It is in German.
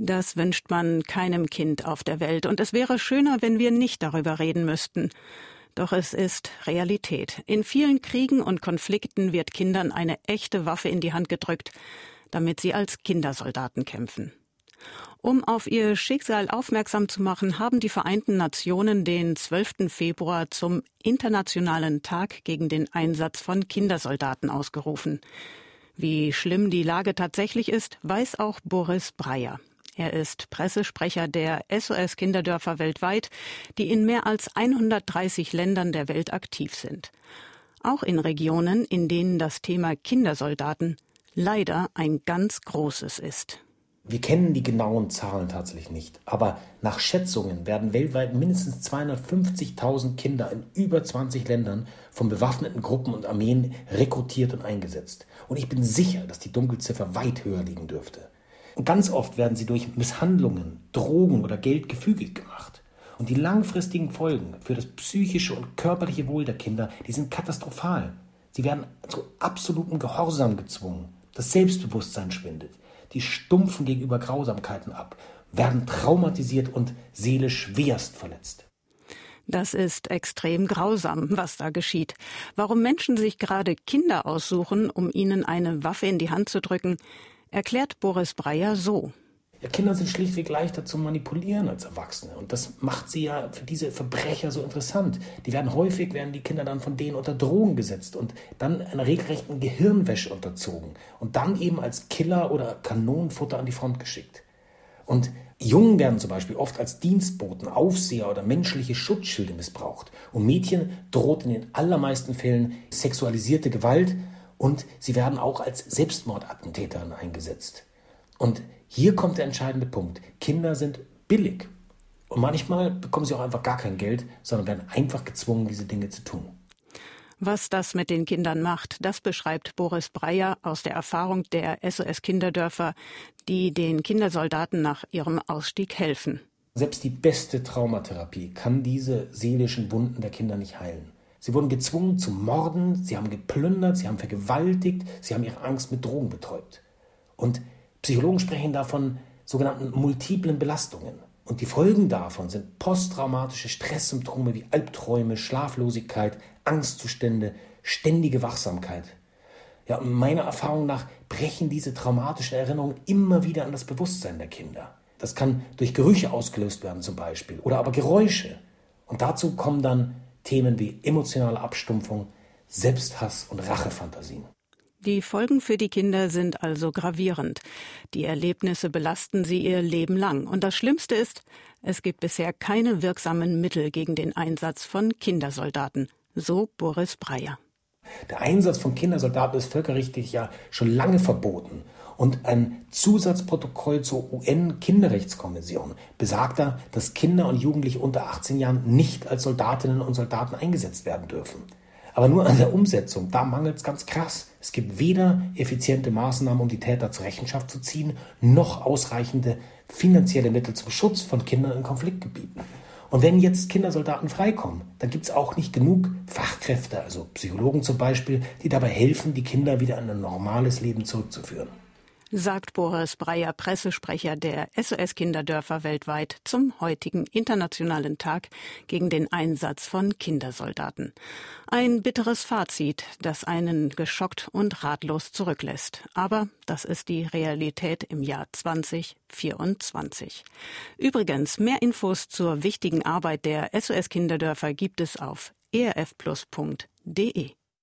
Das wünscht man keinem Kind auf der Welt, und es wäre schöner, wenn wir nicht darüber reden müssten. Doch es ist Realität. In vielen Kriegen und Konflikten wird Kindern eine echte Waffe in die Hand gedrückt, damit sie als Kindersoldaten kämpfen. Um auf ihr Schicksal aufmerksam zu machen, haben die Vereinten Nationen den 12. Februar zum Internationalen Tag gegen den Einsatz von Kindersoldaten ausgerufen. Wie schlimm die Lage tatsächlich ist, weiß auch Boris Breyer. Er ist Pressesprecher der SOS Kinderdörfer weltweit, die in mehr als 130 Ländern der Welt aktiv sind. Auch in Regionen, in denen das Thema Kindersoldaten leider ein ganz großes ist. Wir kennen die genauen Zahlen tatsächlich nicht, aber nach Schätzungen werden weltweit mindestens 250.000 Kinder in über 20 Ländern von bewaffneten Gruppen und Armeen rekrutiert und eingesetzt. Und ich bin sicher, dass die Dunkelziffer weit höher liegen dürfte. Und ganz oft werden sie durch Misshandlungen, Drogen oder Geld gefügig gemacht. Und die langfristigen Folgen für das psychische und körperliche Wohl der Kinder, die sind katastrophal. Sie werden zu absolutem Gehorsam gezwungen. Das Selbstbewusstsein schwindet die stumpfen gegenüber Grausamkeiten ab, werden traumatisiert und seelisch schwerst verletzt. Das ist extrem grausam, was da geschieht. Warum Menschen sich gerade Kinder aussuchen, um ihnen eine Waffe in die Hand zu drücken, erklärt Boris Breyer so. Ja, Kinder sind schlichtweg leichter zu manipulieren als Erwachsene. Und das macht sie ja für diese Verbrecher so interessant. Die werden häufig, werden die Kinder dann von denen unter Drogen gesetzt und dann einer regelrechten Gehirnwäsche unterzogen und dann eben als Killer oder Kanonenfutter an die Front geschickt. Und Jungen werden zum Beispiel oft als Dienstboten, Aufseher oder menschliche Schutzschilde missbraucht. Und Mädchen droht in den allermeisten Fällen sexualisierte Gewalt und sie werden auch als Selbstmordattentäter eingesetzt. Und hier kommt der entscheidende Punkt. Kinder sind billig. Und manchmal bekommen sie auch einfach gar kein Geld, sondern werden einfach gezwungen, diese Dinge zu tun. Was das mit den Kindern macht, das beschreibt Boris Breyer aus der Erfahrung der SOS Kinderdörfer, die den Kindersoldaten nach ihrem Ausstieg helfen. Selbst die beste Traumatherapie kann diese seelischen Wunden der Kinder nicht heilen. Sie wurden gezwungen zu morden, sie haben geplündert, sie haben vergewaltigt, sie haben ihre Angst mit Drogen betäubt. Und Psychologen sprechen davon sogenannten multiplen Belastungen. Und die Folgen davon sind posttraumatische Stresssymptome wie Albträume, Schlaflosigkeit, Angstzustände, ständige Wachsamkeit. Ja, meiner Erfahrung nach brechen diese traumatischen Erinnerungen immer wieder an das Bewusstsein der Kinder. Das kann durch Gerüche ausgelöst werden zum Beispiel oder aber Geräusche. Und dazu kommen dann Themen wie emotionale Abstumpfung, Selbsthass und Rachefantasien. Die Folgen für die Kinder sind also gravierend. Die Erlebnisse belasten sie ihr Leben lang. Und das Schlimmste ist, es gibt bisher keine wirksamen Mittel gegen den Einsatz von Kindersoldaten. So Boris Breyer. Der Einsatz von Kindersoldaten ist völkerrechtlich ja schon lange verboten. Und ein Zusatzprotokoll zur UN-Kinderrechtskonvention besagt da, dass Kinder und Jugendliche unter 18 Jahren nicht als Soldatinnen und Soldaten eingesetzt werden dürfen. Aber nur an der Umsetzung, da mangelt es ganz krass. Es gibt weder effiziente Maßnahmen, um die Täter zur Rechenschaft zu ziehen, noch ausreichende finanzielle Mittel zum Schutz von Kindern in Konfliktgebieten. Und wenn jetzt Kindersoldaten freikommen, dann gibt es auch nicht genug Fachkräfte, also Psychologen zum Beispiel, die dabei helfen, die Kinder wieder in ein normales Leben zurückzuführen sagt Boris Breyer, Pressesprecher der SOS Kinderdörfer weltweit zum heutigen Internationalen Tag gegen den Einsatz von Kindersoldaten. Ein bitteres Fazit, das einen geschockt und ratlos zurücklässt. Aber das ist die Realität im Jahr 2024. Übrigens, mehr Infos zur wichtigen Arbeit der SOS Kinderdörfer gibt es auf erfplus.de.